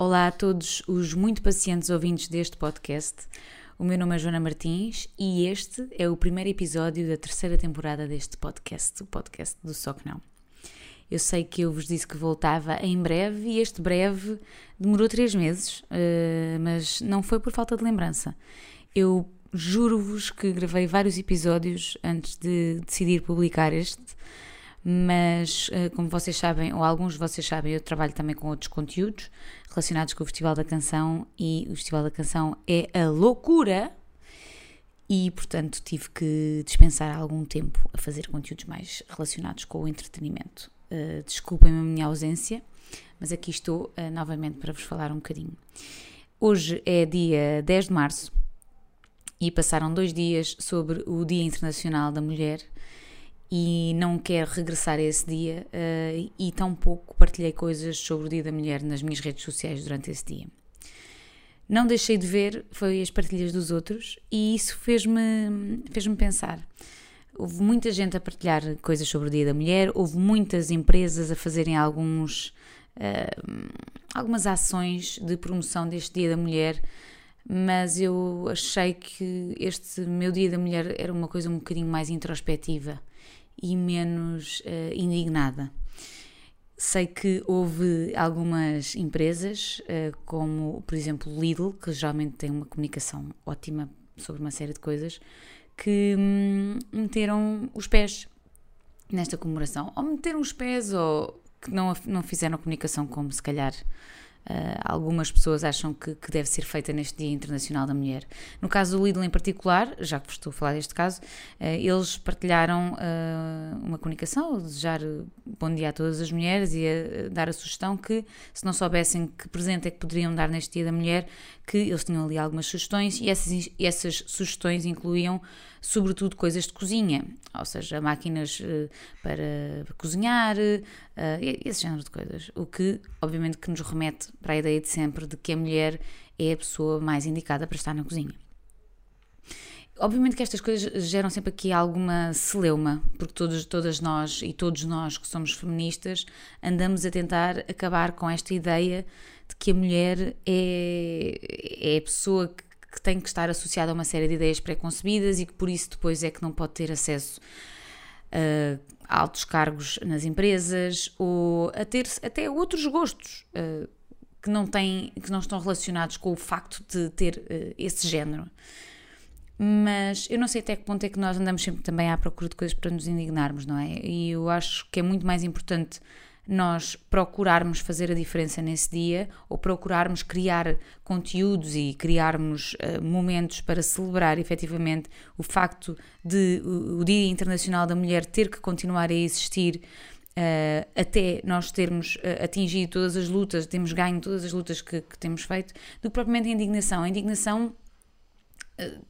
Olá a todos os muito pacientes ouvintes deste podcast. O meu nome é Joana Martins e este é o primeiro episódio da terceira temporada deste podcast, o podcast do Só Que Não. Eu sei que eu vos disse que voltava em breve e este breve demorou três meses, uh, mas não foi por falta de lembrança. Eu juro-vos que gravei vários episódios antes de decidir publicar este mas eh, como vocês sabem, ou alguns de vocês sabem, eu trabalho também com outros conteúdos relacionados com o Festival da Canção e o Festival da Canção é a loucura e portanto tive que dispensar algum tempo a fazer conteúdos mais relacionados com o entretenimento. Uh, Desculpem-me a minha ausência, mas aqui estou uh, novamente para vos falar um bocadinho. Hoje é dia 10 de março e passaram dois dias sobre o Dia Internacional da Mulher e não quero regressar a esse dia uh, e tampouco partilhei coisas sobre o Dia da Mulher nas minhas redes sociais durante esse dia. Não deixei de ver foi as partilhas dos outros e isso fez-me fez pensar. Houve muita gente a partilhar coisas sobre o Dia da Mulher, houve muitas empresas a fazerem alguns, uh, algumas ações de promoção deste Dia da Mulher, mas eu achei que este meu Dia da Mulher era uma coisa um bocadinho mais introspectiva e menos uh, indignada. Sei que houve algumas empresas, uh, como por exemplo Lidl, que geralmente tem uma comunicação ótima sobre uma série de coisas, que hum, meteram os pés nesta comemoração. Ou meteram os pés, ou que não, não fizeram a comunicação como se calhar Uh, algumas pessoas acham que, que, deve ser feita neste Dia Internacional da Mulher. No caso do Lidl em particular, já que vos estou a falar deste caso, uh, eles partilharam uh, uma comunicação, a desejar bom dia a todas as mulheres e a dar a sugestão que, se não soubessem que presente é que poderiam dar neste Dia da Mulher, que eles tinham ali algumas sugestões e essas, essas sugestões incluíam sobretudo coisas de cozinha, ou seja, máquinas uh, para cozinhar, uh, esse género de coisas. O que, obviamente, que nos remete para a ideia de sempre de que a mulher é a pessoa mais indicada para estar na cozinha. Obviamente que estas coisas geram sempre aqui alguma celeuma, porque todos, todas nós e todos nós que somos feministas andamos a tentar acabar com esta ideia de que a mulher é, é a pessoa que que tem que estar associada a uma série de ideias pré-concebidas e que por isso depois é que não pode ter acesso uh, a altos cargos nas empresas ou a ter até outros gostos uh, que, não têm, que não estão relacionados com o facto de ter uh, esse género. Mas eu não sei até que ponto é que nós andamos sempre também à procura de coisas para nos indignarmos, não é? E eu acho que é muito mais importante nós procurarmos fazer a diferença nesse dia ou procurarmos criar conteúdos e criarmos uh, momentos para celebrar efetivamente o facto de o, o Dia Internacional da Mulher ter que continuar a existir. Uh, até nós termos uh, atingido todas as lutas, termos ganho todas as lutas que, que temos feito, do que propriamente a indignação. A indignação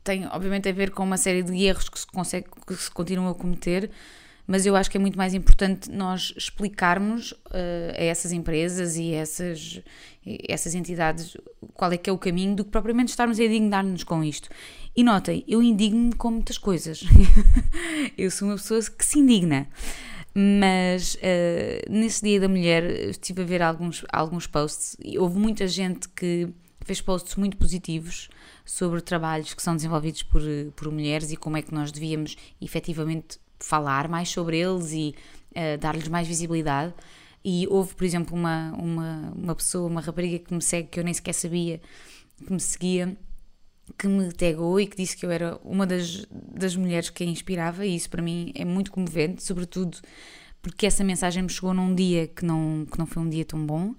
tem, obviamente, a ver com uma série de erros que se, consegue, que se continuam a cometer, mas eu acho que é muito mais importante nós explicarmos uh, a essas empresas e essas, essas entidades qual é que é o caminho do que propriamente estarmos a indignar-nos com isto. E notem, eu indigno-me com muitas coisas. eu sou uma pessoa que se indigna. Mas uh, nesse Dia da Mulher estive a ver alguns, alguns posts e houve muita gente que fez posts muito positivos sobre trabalhos que são desenvolvidos por, por mulheres e como é que nós devíamos efetivamente falar mais sobre eles e uh, dar-lhes mais visibilidade. E houve, por exemplo, uma, uma, uma pessoa, uma rapariga que me segue, que eu nem sequer sabia que me seguia, que me tagou e que disse que eu era uma das, das mulheres que a inspirava, e isso para mim é muito comovente, sobretudo porque essa mensagem me chegou num dia que não, que não foi um dia tão bom.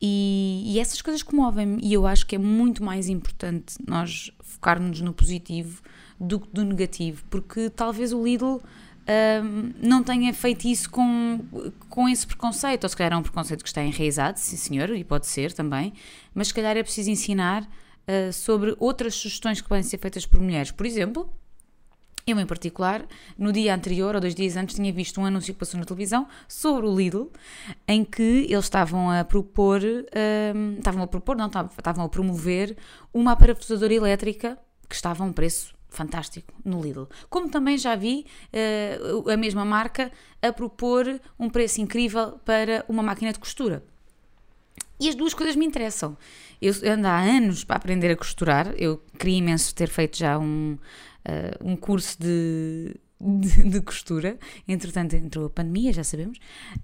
E, e essas coisas comovem-me, e eu acho que é muito mais importante nós focarmos no positivo do que do negativo, porque talvez o Lidl um, não tenha feito isso com, com esse preconceito, ou se calhar é um preconceito que está enraizado, sim senhor, e pode ser também, mas se calhar é preciso ensinar uh, sobre outras sugestões que podem ser feitas por mulheres. Por exemplo, eu, em particular, no dia anterior, ou dois dias antes, tinha visto um anúncio que passou na televisão sobre o Lidl, em que eles estavam a propor, um, estavam a propor, não, estavam a promover uma parafusadora elétrica que estava a um preço fantástico no Lidl. Como também já vi uh, a mesma marca a propor um preço incrível para uma máquina de costura. E as duas coisas me interessam. Eu ando há anos para aprender a costurar. Eu queria imenso ter feito já um, uh, um curso de, de, de, costura. Entretanto, entrou a pandemia, já sabemos.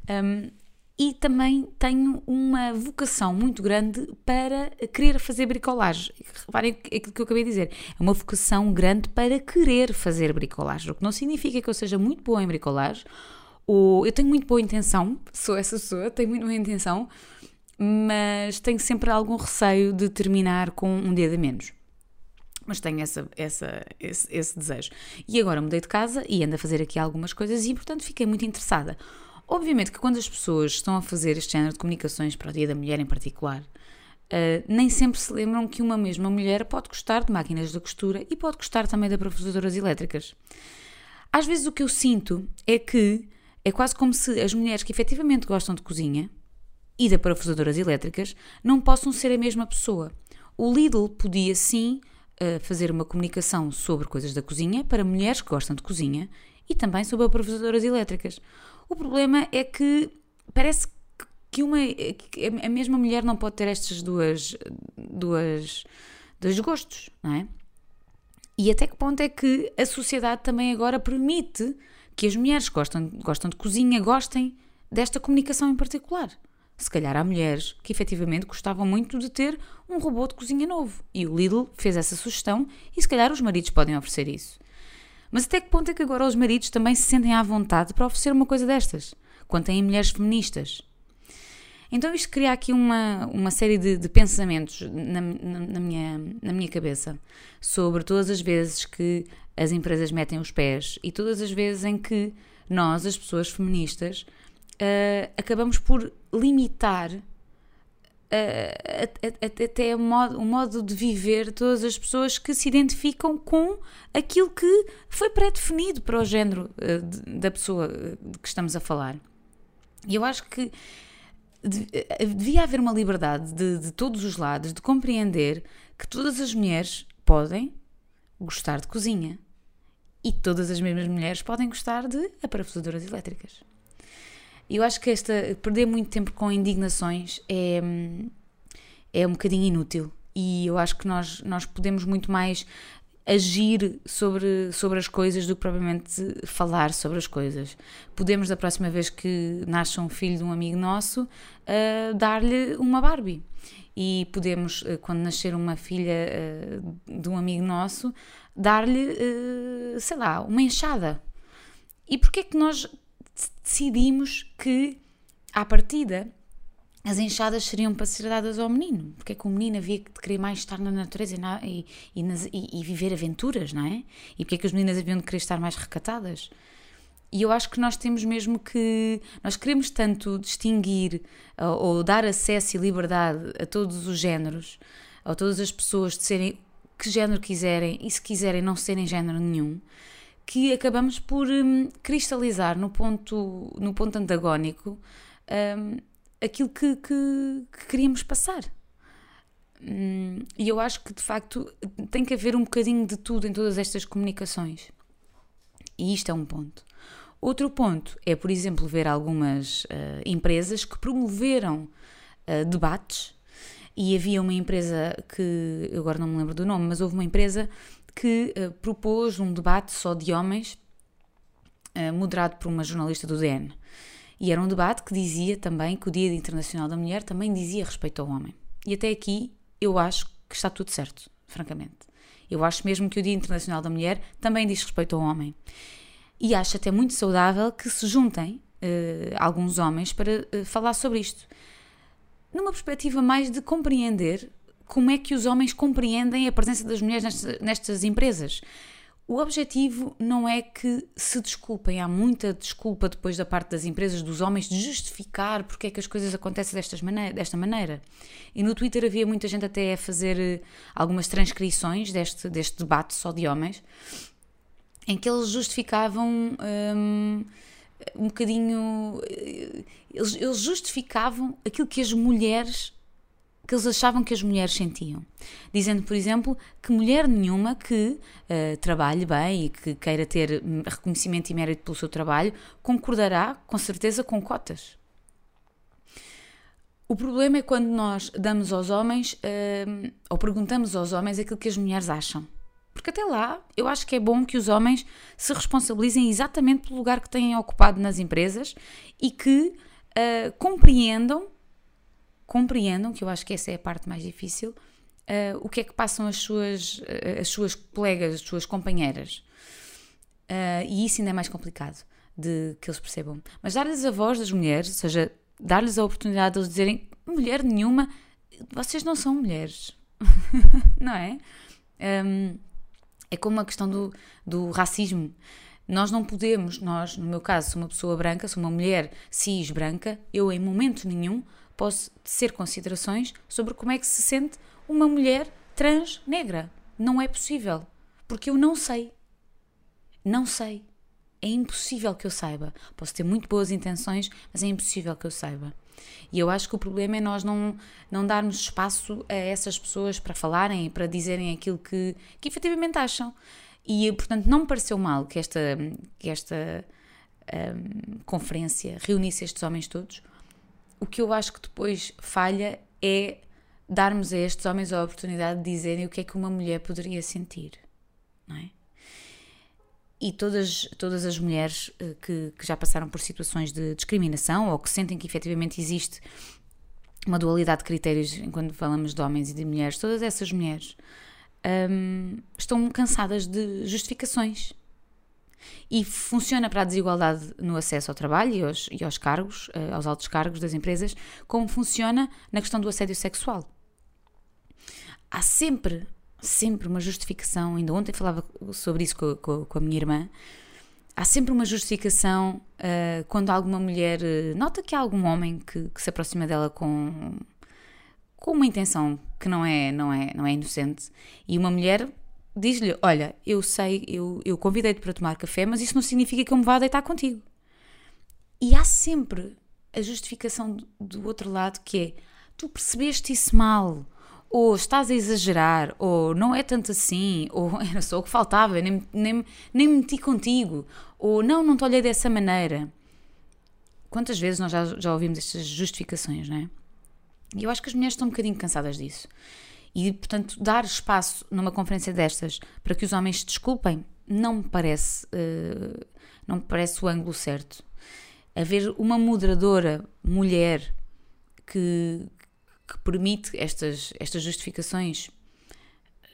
Um, e também tenho uma vocação muito grande para querer fazer bricolagem. Reparem aquilo que eu acabei de dizer. É uma vocação grande para querer fazer bricolagem, o que não significa que eu seja muito boa em bricolagem. Ou eu tenho muito boa intenção, sou essa pessoa, tenho muito boa intenção, mas tenho sempre algum receio de terminar com um dedo a menos. Mas tenho essa, essa, esse, esse desejo. E agora mudei de casa e ando a fazer aqui algumas coisas e, portanto, fiquei muito interessada. Obviamente que quando as pessoas estão a fazer este género de comunicações para o Dia da Mulher em particular, uh, nem sempre se lembram que uma mesma mulher pode gostar de máquinas de costura e pode gostar também de parafusadoras elétricas. Às vezes o que eu sinto é que é quase como se as mulheres que efetivamente gostam de cozinha e de parafusadoras elétricas não possam ser a mesma pessoa. O Lidl podia sim uh, fazer uma comunicação sobre coisas da cozinha para mulheres que gostam de cozinha e também sobre parafusadoras elétricas. O problema é que parece que uma que a mesma mulher não pode ter estas duas duas dois gostos, não é? E até que ponto é que a sociedade também agora permite que as mulheres gostam, gostam de cozinha gostem desta comunicação em particular? Se calhar há mulheres que efetivamente gostavam muito de ter um robô de cozinha novo e o Lidl fez essa sugestão e se calhar os maridos podem oferecer isso. Mas até que ponto é que agora os maridos também se sentem à vontade para oferecer uma coisa destas, quando têm mulheres feministas? Então isto cria aqui uma, uma série de, de pensamentos na, na, na, minha, na minha cabeça sobre todas as vezes que as empresas metem os pés e todas as vezes em que nós, as pessoas feministas, uh, acabamos por limitar até o modo, o modo de viver de todas as pessoas que se identificam com aquilo que foi pré-definido para o género eh, da pessoa eh, de que estamos a falar. E eu acho que eh, devia haver uma liberdade de, de todos os lados de compreender que todas as mulheres podem gostar de cozinha e todas as mesmas mulheres podem gostar de aparafusadoras elétricas. Eu acho que esta perder muito tempo com indignações é, é um bocadinho inútil e eu acho que nós, nós podemos muito mais agir sobre, sobre as coisas do que propriamente falar sobre as coisas. Podemos, da próxima vez que nasça um filho de um amigo nosso, uh, dar-lhe uma Barbie. E podemos, uh, quando nascer uma filha uh, de um amigo nosso, dar-lhe, sei lá, uma enxada. E porquê é que nós decidimos que, à partida, as enxadas seriam para ser dadas ao menino, porque é que o menino havia de querer mais estar na natureza e, na, e, e, nas, e, viver aventuras, não é? E porque é que as meninas haviam de querer estar mais recatadas? E eu acho que nós temos mesmo que. Nós queremos tanto distinguir ou, ou dar acesso e liberdade a todos os géneros, a todas as pessoas de serem que género quiserem e se quiserem não serem género nenhum, que acabamos por um, cristalizar no ponto, no ponto antagónico um, aquilo que, que, que, queríamos passar. Hum, e eu acho que de facto tem que haver um bocadinho de tudo em todas estas comunicações. E isto é um ponto. Outro ponto é, por exemplo, ver algumas uh, empresas que promoveram uh, debates. E havia uma empresa que, agora não me lembro do nome, mas houve uma empresa que uh, propôs um debate só de homens, uh, moderado por uma jornalista do DN. E era um debate que dizia também que o Dia Internacional da Mulher também dizia respeito ao homem. E até aqui eu acho que está tudo certo, francamente. Eu acho mesmo que o Dia Internacional da Mulher também diz respeito ao homem. E acho até muito saudável que se juntem uh, alguns homens para falar sobre isto. Numa perspectiva mais de compreender como é que os homens compreendem a presença das mulheres nestas, nestas empresas. O objetivo não é que se desculpem, há muita desculpa depois da parte das empresas, dos homens, de justificar porque é que as coisas acontecem maneira, desta maneira. E no Twitter havia muita gente até a fazer eh, algumas transcrições deste, deste debate só de homens, em que eles justificavam hum, um bocadinho. Eh, eles, eles justificavam aquilo que as mulheres que eles achavam que as mulheres sentiam. Dizendo, por exemplo, que mulher nenhuma que uh, trabalhe bem e que queira ter hum, reconhecimento e mérito pelo seu trabalho concordará, com certeza, com cotas. O problema é quando nós damos aos homens, uh, ou perguntamos aos homens aquilo que as mulheres acham. Porque até lá, eu acho que é bom que os homens se responsabilizem exatamente pelo lugar que têm ocupado nas empresas e que uh, compreendam, compreendam, que eu acho que essa é a parte mais difícil, uh, o que é que passam as suas, uh, as suas colegas, as suas companheiras. e isso ainda é mais complicado de que eles percebam. Mas dar-lhes a voz das mulheres, ou seja, dar-lhes a oportunidade de eles dizerem mulher nenhuma, vocês não são mulheres, não é? Um, é como a questão do, do racismo. Nós não podemos, nós, no meu caso, sou uma pessoa branca, sou uma mulher cis branca, eu em momento nenhum posso ser considerações sobre como é que se sente uma mulher trans negra. Não é possível. Porque eu não sei. Não sei. É impossível que eu saiba. Posso ter muito boas intenções, mas é impossível que eu saiba. E eu acho que o problema é nós não, não darmos espaço a essas pessoas para falarem para dizerem aquilo que, que efetivamente acham. E, portanto, não me pareceu mal que esta, que esta um, conferência reunisse estes homens todos. O que eu acho que depois falha é darmos a estes homens a oportunidade de dizerem o que é que uma mulher poderia sentir, não é? e todas, todas as mulheres eh, que, que, já passaram por situações de discriminação ou que sentem que efetivamente existe uma dualidade de critérios quando falamos de homens e de mulheres, todas essas mulheres um, estão cansadas de justificações. E funciona para a desigualdade no acesso ao trabalho e aos, e aos cargos, eh, aos altos cargos das empresas, como funciona na questão do assédio sexual. Há sempre sempre uma justificação. Ainda ontem falava sobre isso com, com, com a minha irmã. Há sempre uma justificação uh, quando alguma mulher uh, nota que há algum homem que, que, se aproxima dela com, com uma intenção que não é, não é, não é inocente e uma mulher diz-lhe: Olha, eu sei, eu, eu convidei-te para tomar café, mas isso não significa que eu me vá deitar contigo. E há sempre a justificação do, outro lado que é: Tu percebeste isso mal ou estás a exagerar, ou não é tanto assim, ou era só o que faltava, nem, nem, nem meti contigo, ou não, não te olhei dessa maneira. Quantas vezes nós já, já ouvimos estas justificações, não é? E eu acho que as mulheres estão um bocadinho cansadas disso. E, portanto, dar espaço numa conferência destas para que os homens se desculpem não me parece, uh, não me parece o ângulo certo. Haver uma moderadora mulher que, que permite estas, estas justificações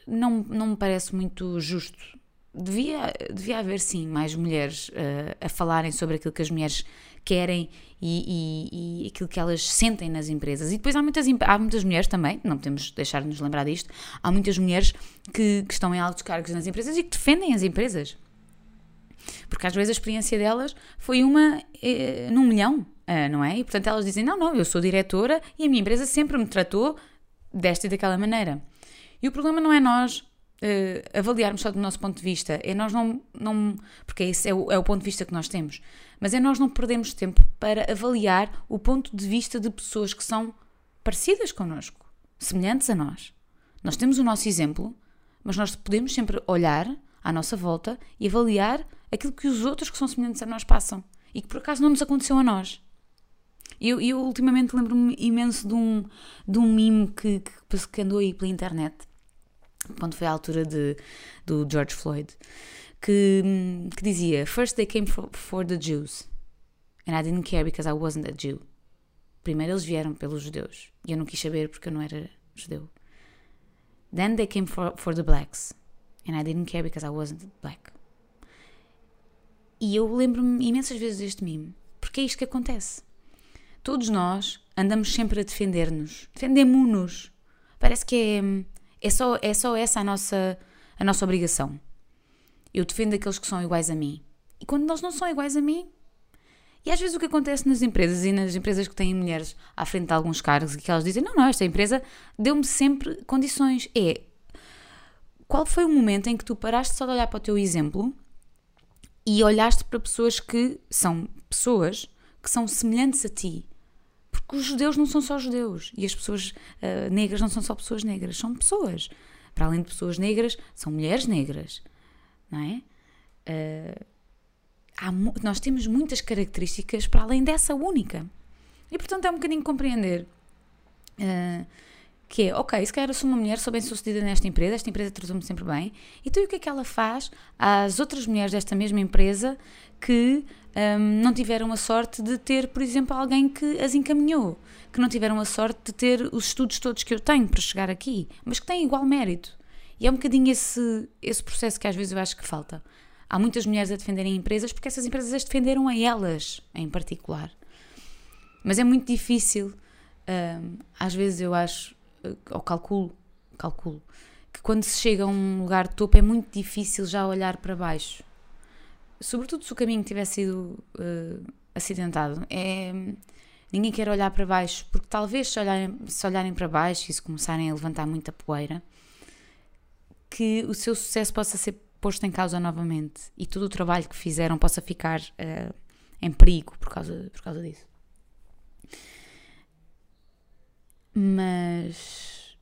não, não me parece muito justo. Devia, devia haver sim mais mulheres uh, a falarem sobre aquilo que as mulheres querem e, e, e, aquilo que elas sentem nas empresas. E depois há muitas, há muitas mulheres também, não podemos deixar de nos lembrar disto, há muitas mulheres que, que estão em altos cargos nas empresas e que defendem as empresas. Porque às vezes a experiência delas foi uma eh, num milhão. Uh, não é? E portanto elas dizem: não, não, eu sou diretora e a minha empresa sempre me tratou desta e daquela maneira. E o problema não é nós uh, avaliarmos só do nosso ponto de vista, é nós não. não porque esse é o, é o ponto de vista que nós temos, mas é nós não perdemos tempo para avaliar o ponto de vista de pessoas que são parecidas connosco, semelhantes a nós. Nós temos o nosso exemplo, mas nós podemos sempre olhar à nossa volta e avaliar aquilo que os outros que são semelhantes a nós passam e que por acaso não nos aconteceu a nós. Eu, eu ultimamente lembro-me imenso de um, de um mime que, que, que andou aí pela internet, quando foi a altura de, do George Floyd, que, que dizia: First they came for, for the Jews, and I didn't care because I wasn't a Jew. Primeiro eles vieram pelos judeus, e eu não quis saber porque eu não era judeu. Then they came for, for the blacks, and I didn't care because I wasn't black. E eu lembro-me imensas vezes deste mime, porque é isto que acontece. Todos nós andamos sempre a defender-nos. Defendemos-nos. Parece que é, é, só, é só essa a nossa, a nossa obrigação. Eu defendo aqueles que são iguais a mim. E quando eles não são iguais a mim. E às vezes o que acontece nas empresas e nas empresas que têm mulheres à frente de alguns cargos e que elas dizem: não, não, esta empresa deu-me sempre condições. É qual foi o momento em que tu paraste só de olhar para o teu exemplo e olhaste para pessoas que são pessoas que são semelhantes a ti porque os judeus não são só judeus e as pessoas uh, negras não são só pessoas negras, são pessoas. Para além de pessoas negras, são mulheres negras, não é? Uh, há, nós temos muitas características para além dessa única. E portanto é um bocadinho compreender Uh, que é, ok, se calhar eu sou uma mulher, sou bem sucedida nesta empresa, esta empresa tratou-me sempre bem, então e o que é que ela faz às outras mulheres desta mesma empresa que um, não tiveram a sorte de ter, por exemplo, alguém que as encaminhou, que não tiveram a sorte de ter os estudos todos que eu tenho para chegar aqui, mas que têm igual mérito. E é um bocadinho esse, esse processo que às vezes eu acho que falta. Há muitas mulheres a defenderem empresas porque essas empresas as defenderam a elas em particular. Mas é muito difícil, um, às vezes eu acho, ou calculo, calculo, que quando se chega a um lugar de topo é muito difícil já olhar para baixo. Sobretudo se o caminho tivesse sido uh, acidentado. É, ninguém quer olhar para baixo, porque talvez se olharem, se olharem para baixo e se começarem a levantar muita poeira, que o seu sucesso possa ser posto em causa novamente e todo o trabalho que fizeram possa ficar uh, em perigo por causa, por causa disso. Mas,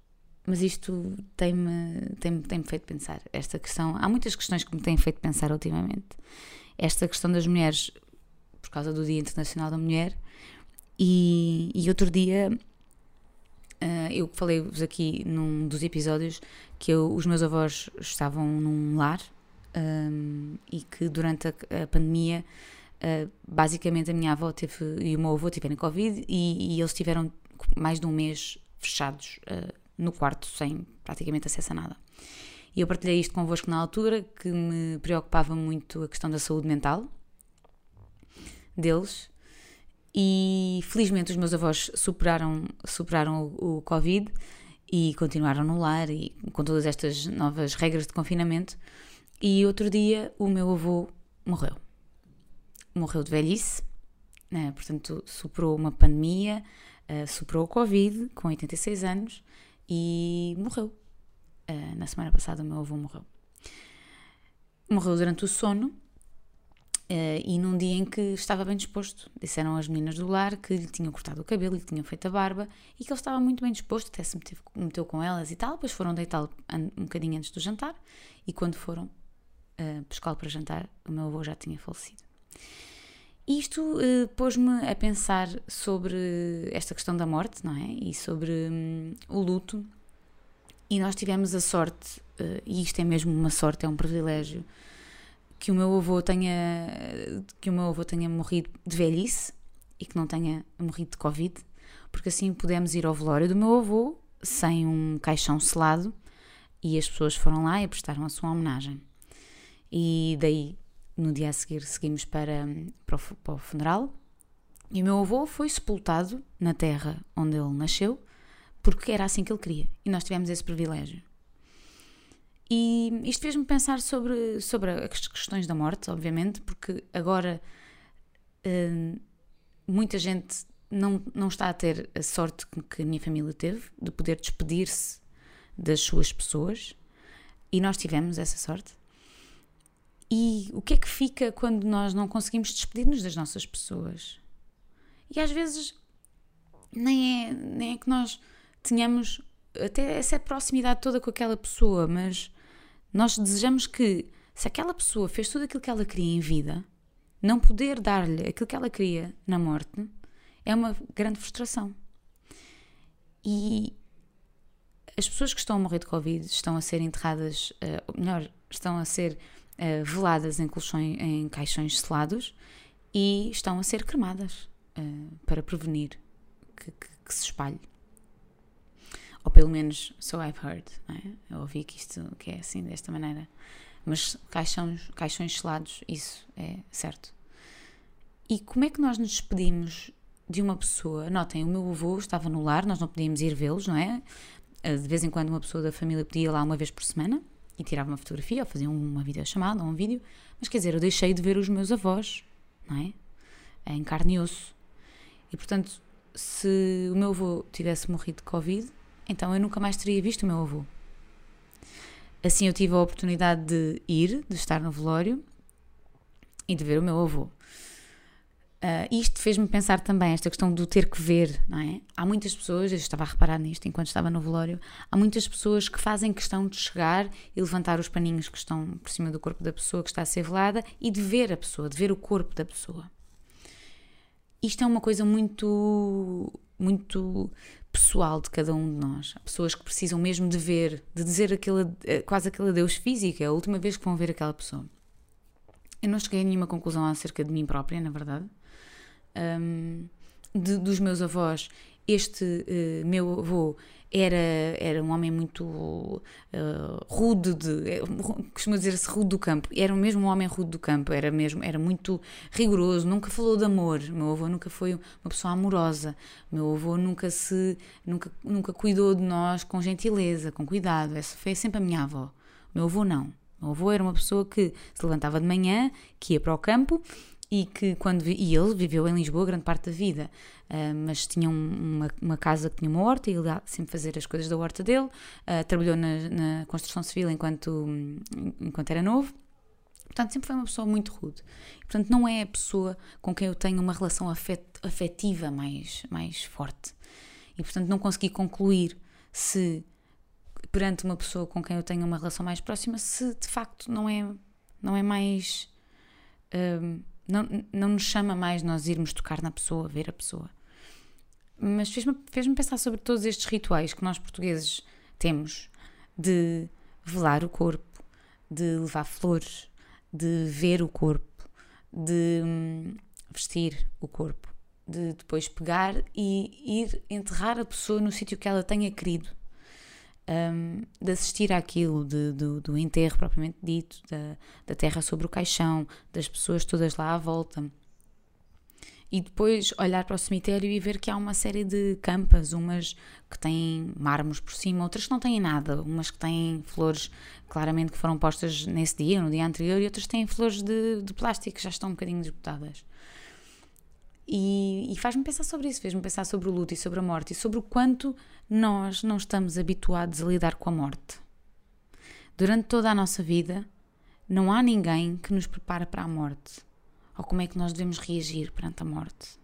mas isto tem-me tem, tem feito pensar. Esta questão, há muitas questões que me têm feito pensar ultimamente. Esta questão das mulheres, por causa do Dia Internacional da Mulher, e, e outro dia uh, eu falei-vos aqui num dos episódios que eu, os meus avós estavam num lar um, e que durante a, a pandemia uh, basicamente a minha avó teve e o meu avô tiveram Covid e, e eles tiveram mais de um mês fechados uh, no quarto, sem praticamente acesso a nada. E eu partilhei isto convosco na altura, que me preocupava muito a questão da saúde mental deles. E felizmente os meus avós superaram, superaram o, o Covid e continuaram no lar e com todas estas novas regras de confinamento. E outro dia o meu avô morreu. Morreu de velhice, né? portanto, superou uma pandemia, uh, superou o Covid com 86 anos e morreu. Uh, na semana passada, o meu avô morreu. Morreu durante o sono Uh, e num dia em que estava bem disposto. Disseram as meninas do lar que lhe tinham cortado o cabelo, lhe tinham feito a barba e que ele estava muito bem disposto, até se meteu, meteu com elas e tal. Depois foram deitá-lo um bocadinho antes do jantar e quando foram uh, pescá-lo para jantar, o meu avô já tinha falecido. Isto uh, pôs-me a pensar sobre esta questão da morte, não é? E sobre um, o luto. E nós tivemos a sorte, uh, e isto é mesmo uma sorte, é um privilégio, que o meu avô tenha que o meu avô tenha morrido de velhice e que não tenha morrido de covid, porque assim pudemos ir ao velório do meu avô sem um caixão selado e as pessoas foram lá e prestaram a sua homenagem. E daí no dia a seguir seguimos para, para, o, para o funeral e o meu avô foi sepultado na terra onde ele nasceu porque era assim que ele queria e nós tivemos esse privilégio. E isto fez-me pensar sobre, sobre as questões da morte, obviamente, porque agora uh, muita gente não, não está a ter a sorte que a minha família teve de poder despedir-se das suas pessoas e nós tivemos essa sorte. E o que é que fica quando nós não conseguimos despedir-nos das nossas pessoas? E às vezes nem é, nem é que nós tenhamos até essa proximidade toda com aquela pessoa, mas nós desejamos que, se aquela pessoa fez tudo aquilo que ela queria em vida, não poder dar-lhe aquilo que ela queria na morte é uma grande frustração. E as pessoas que estão a morrer de Covid estão a ser enterradas, uh, ou melhor, estão a ser uh, veladas em, colchões, em caixões selados e estão a ser cremadas uh, para prevenir que, que, que, se espalhe. Ou pelo menos, so I've heard. É? Eu ouvi que isto que é assim, desta maneira. Mas caixões, caixões selados, isso é certo. E como é que nós nos despedimos de uma pessoa? Notem, o meu avô estava no lar, nós não podíamos ir vê-los, não é? De vez em quando uma pessoa da família podia ir lá uma vez por semana e tirava uma fotografia ou fazia uma videochamada ou um vídeo, mas quer dizer, eu deixei de ver os meus avós, não é? Em carne e osso. E portanto, se o meu avô tivesse morrido de Covid, então eu nunca mais teria visto o meu avô. Assim eu tive a oportunidade de ir, de estar no velório e de ver o meu avô. Uh, isto fez-me pensar também esta questão do ter que ver, não é? Há muitas pessoas, eu estava a reparar nisto enquanto estava no velório, há muitas pessoas que fazem questão de chegar e levantar os paninhos que estão por cima do corpo da pessoa que está a ser velada e de ver a pessoa, de ver o corpo da pessoa. Isto é uma coisa muito, muito pessoal de cada um de nós. Há pessoas que precisam mesmo de ver, de dizer aquele, quase aquele adeus físico, é a última vez que vão ver aquela pessoa. Eu não cheguei a nenhuma conclusão acerca de mim própria, na verdade. Um, de, dos meus avós, este uh, meu avô era, era um homem muito uh, rude, de, é, dizer-se rude do campo, era mesmo um homem rude do campo, era mesmo, era muito rigoroso, nunca falou de amor, meu avô nunca foi uma pessoa amorosa, meu avô nunca se, nunca, nunca cuidou de nós com gentileza, com cuidado, essa foi sempre a minha avó, meu avô não, meu avô era uma pessoa que se levantava de manhã, que ia para o campo e que quando e ele viveu em Lisboa grande parte da vida, uh, mas tinha uma, uma, casa que tinha uma horta e ele ia sempre fazer as coisas da horta dele, uh, trabalhou na, na, construção civil enquanto, enquanto era novo. Portanto, sempre foi uma pessoa muito rude. Portanto, não é a pessoa com quem eu tenho uma relação afet, afetiva mais, mais forte. E, portanto, não consegui concluir se, perante uma pessoa com quem eu tenho uma relação mais próxima, se de facto não é, não é mais. Uh, não, não nos chama mais nós irmos tocar na pessoa, ver a pessoa. Mas fez-me fez pensar sobre todos estes rituais que nós portugueses temos de velar o corpo, de levar flores, de ver o corpo, de hum, vestir o corpo, de depois pegar e ir enterrar a pessoa no sítio que ela tenha querido um, de assistir àquilo, de, do, do enterro propriamente dito, da, da terra sobre o caixão, das pessoas todas lá à volta. E depois olhar para o cemitério e ver que há uma série de campas, umas que têm mármores por cima, outras que não têm nada, umas que têm flores claramente que foram postas nesse dia, no dia anterior, e outras têm flores de, de plástico já estão um bocadinho desbotadas. E, e faz-me pensar sobre isso, fez-me pensar sobre o luto e sobre a morte e sobre o quanto nós não estamos habituados a lidar com a morte. Durante toda a nossa vida, não há ninguém que nos prepara para a morte ou como é que nós devemos reagir perante a morte.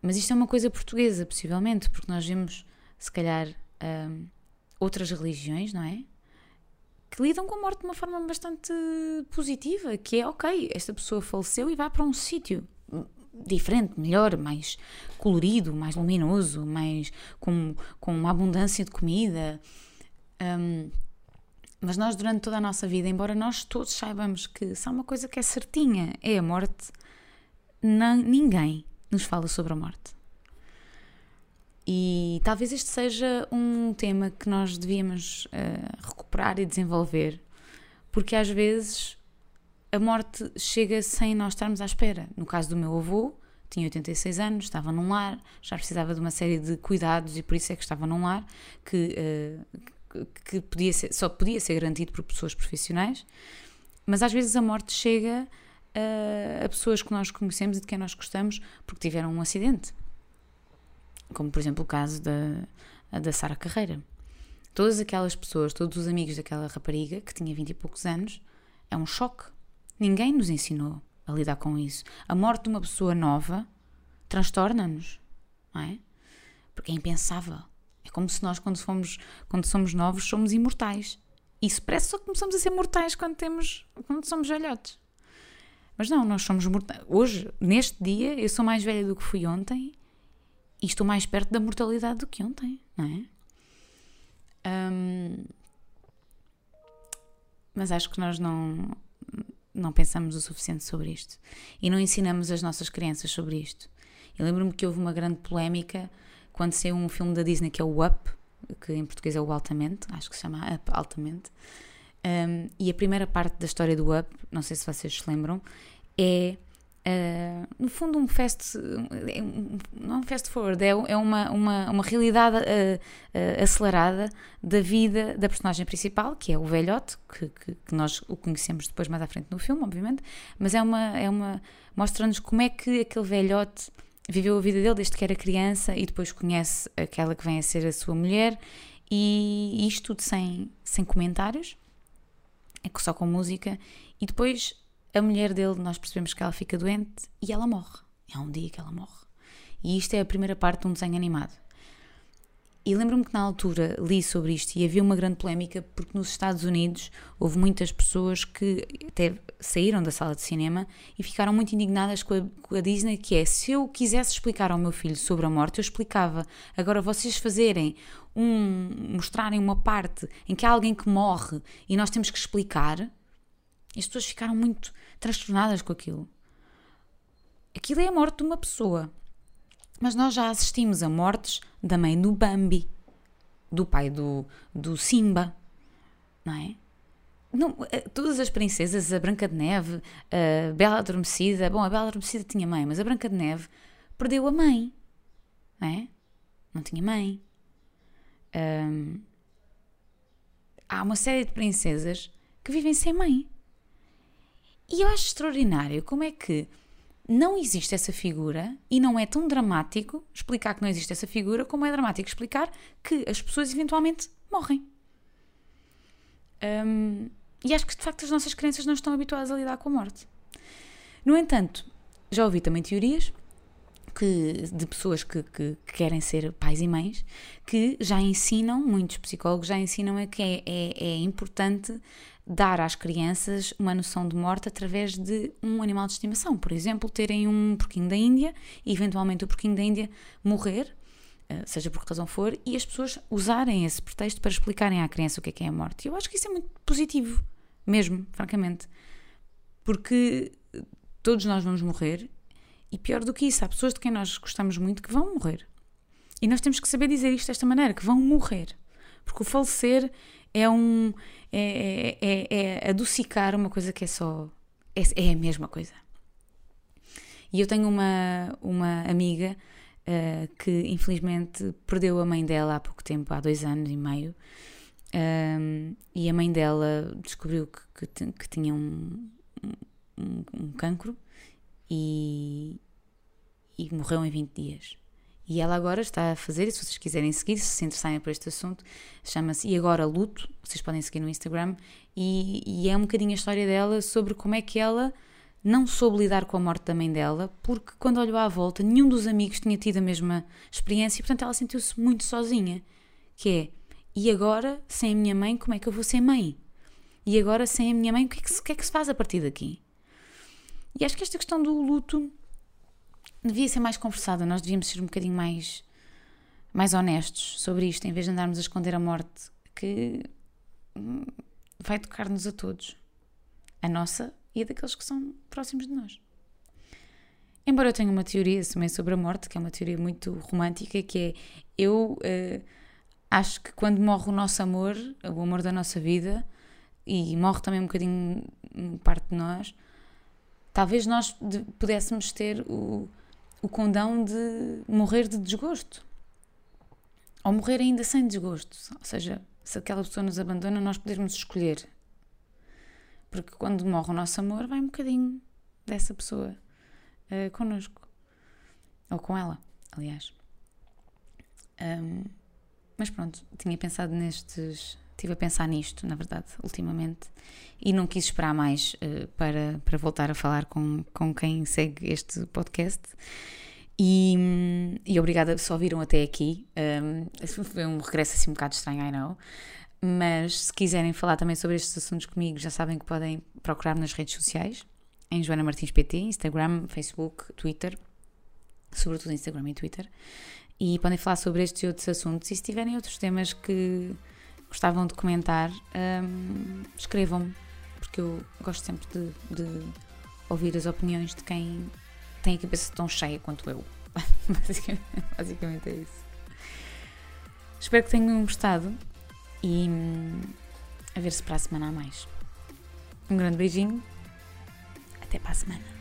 Mas isto é uma coisa portuguesa, possivelmente, porque nós vemos, se calhar, hum, outras religiões, não é? Que lidam com a morte de uma forma bastante positiva, que é ok, esta pessoa faleceu e vai para um sítio diferente, melhor, mais colorido, mais luminoso, mais com, com uma abundância de comida. Um, mas nós, durante toda a nossa vida, embora nós todos saibamos que há uma coisa que é certinha, é a morte, não, ninguém nos fala sobre a morte. E talvez este seja um tema que nós devíamos uh, recuperar e desenvolver, porque às vezes a morte chega sem nós estarmos à espera. No caso do meu avô, tinha 86 anos, estava num lar, já precisava de uma série de cuidados e por isso é que estava num lar que, uh, que podia ser, só podia ser garantido por pessoas profissionais. Mas às vezes a morte chega uh, a pessoas que nós conhecemos e de quem nós gostamos porque tiveram um acidente. Como por exemplo o caso da, da Sara Carreira. Todas aquelas pessoas, todos os amigos daquela rapariga que tinha 20 e poucos anos, é um choque Ninguém nos ensinou a lidar com isso. A morte de uma pessoa nova transtorna-nos, não é? Porque é impensável. É como se nós, quando, fomos, quando somos novos, somos imortais. Isso parece só que começamos a ser mortais quando, temos, quando somos velhotes. Mas não, nós somos mortais. Hoje, neste dia, eu sou mais velha do que fui ontem e estou mais perto da mortalidade do que ontem, não é? Um, mas acho que nós não não pensamos o suficiente sobre isto e não ensinamos as nossas crianças sobre isto. Eu lembro-me que houve uma grande polémica quando saiu um filme da Disney que é o Up, que em português é o Altamente, acho que se chama Up Altamente. Um, e a primeira parte da história do Up, não sei se vocês se lembram, é Uh, no fundo, um fast. Não é um fast forward, é, é uma, uma, uma realidade uh, uh, acelerada da vida da personagem principal, que é o velhote, que, que, que, nós o conhecemos depois mais à frente no filme, obviamente, mas é uma. É uma Mostra-nos como é que aquele velhote viveu a vida dele desde que era criança e depois conhece aquela que vem a ser a sua mulher, e isto tudo sem, sem comentários, é só com música, e depois a mulher dele, nós percebemos que ela fica doente e ela morre. É um dia que ela morre. E isto é a primeira parte de um desenho animado. E lembro-me que na altura li sobre isto e havia uma grande polémica porque nos Estados Unidos houve muitas pessoas que até saíram da sala de cinema e ficaram muito indignadas com a, com a Disney, que é se eu quisesse explicar ao meu filho sobre a morte, eu explicava. Agora vocês fazerem um mostrarem uma parte em que há alguém que morre e nós temos que explicar, as pessoas ficaram muito transtornadas com aquilo. Aquilo é a morte de uma pessoa. Mas nós já assistimos a mortes da mãe do Bambi, do pai do, do Simba, não é? Não, eh, todas as princesas, a Branca de Neve, a Bela Adormecida, bom, a Bela Adormecida tinha mãe, mas a Branca de Neve perdeu a mãe, não é? Não tinha mãe. Há uma série de princesas que vivem sem mãe. E eu acho extraordinário como é que não existe essa figura e não é tão dramático explicar que não existe essa figura como é dramático explicar que as pessoas eventualmente morrem. Um, e acho que de facto as nossas crenças não estão habituadas a lidar com a morte. No entanto, já ouvi também teorias que, de pessoas que, que, que, querem ser pais e mães que já ensinam, muitos psicólogos já ensinam é que é, é, é importante dar às crianças uma noção de morte através de um animal de estimação. Por exemplo, terem um porquinho da Índia e eventualmente o porquinho da Índia morrer, eh, seja por que razão for, e as pessoas usarem esse pretexto para explicarem à criança o que é que é a morte. Eu acho que isso é muito positivo, mesmo, francamente. Porque todos nós vamos morrer e pior do que isso, há pessoas de quem nós gostamos muito que vão morrer. E nós temos que saber dizer isto desta maneira, que vão morrer. Porque o falecer é um. É, é, é, é adocicar uma coisa que é só. É, é, a mesma coisa. E eu tenho uma, uma amiga uh, que infelizmente perdeu a mãe dela há pouco tempo, há dois anos e meio. Um, e a mãe dela descobriu que, que, que tinha um, um, um cancro e, e morreu em 20 dias. E ela agora está a fazer, e se vocês quiserem seguir, se se interessarem por este assunto, chama-se E Agora Luto, vocês podem seguir no Instagram, e, e, é um bocadinho a história dela sobre como é que ela não soube lidar com a morte da mãe dela, porque quando olhou à volta, nenhum dos amigos tinha tido a mesma experiência, e portanto ela sentiu-se muito sozinha. Que é, e agora, sem a minha mãe, como é que eu vou ser mãe? E agora, sem a minha mãe, o que é que, o que, é que se faz a partir daqui? E acho que esta questão do luto devia ser mais conversada, nós devíamos ser um bocadinho mais, mais honestos sobre isto, em vez de andarmos a esconder a morte que hum, vai tocar-nos a todos, a nossa e a daqueles que são próximos de nós. Embora eu tenha uma teoria também sobre a morte, que é uma teoria muito romântica, que é eu uh, acho que quando morre o nosso amor, o amor da nossa vida, e morre também um bocadinho parte de nós, talvez nós pudéssemos ter o, o condão de morrer de desgosto. Ou morrer ainda sem desgosto. Ou seja, se aquela pessoa nos abandona, nós podermos escolher. Porque quando morre o nosso amor, vai um bocadinho dessa pessoa uh, connosco. Ou com ela, aliás. Um, mas pronto, tinha pensado nestes. Estive a pensar nisto, na verdade, ultimamente, e não quis esperar mais uh, para, para voltar a falar com, com quem segue este podcast. E, e obrigada se ouviram até aqui. Um, foi um regresso assim um bocado estranho, I know. Mas se quiserem falar também sobre estes assuntos comigo, já sabem que podem procurar nas redes sociais, em Joana Martins PT, Instagram, Facebook, Twitter, sobretudo Instagram e Twitter. E podem falar sobre estes e outros assuntos. E se tiverem outros temas que gostavam de comentar, um, escrevam-me, porque eu gosto sempre de, de ouvir as opiniões de quem tem a cabeça tão cheia quanto eu. basicamente, basicamente é isso. Espero que tenham gostado e hum, a ver se para a semana há mais. Um grande beijinho. Até para a semana.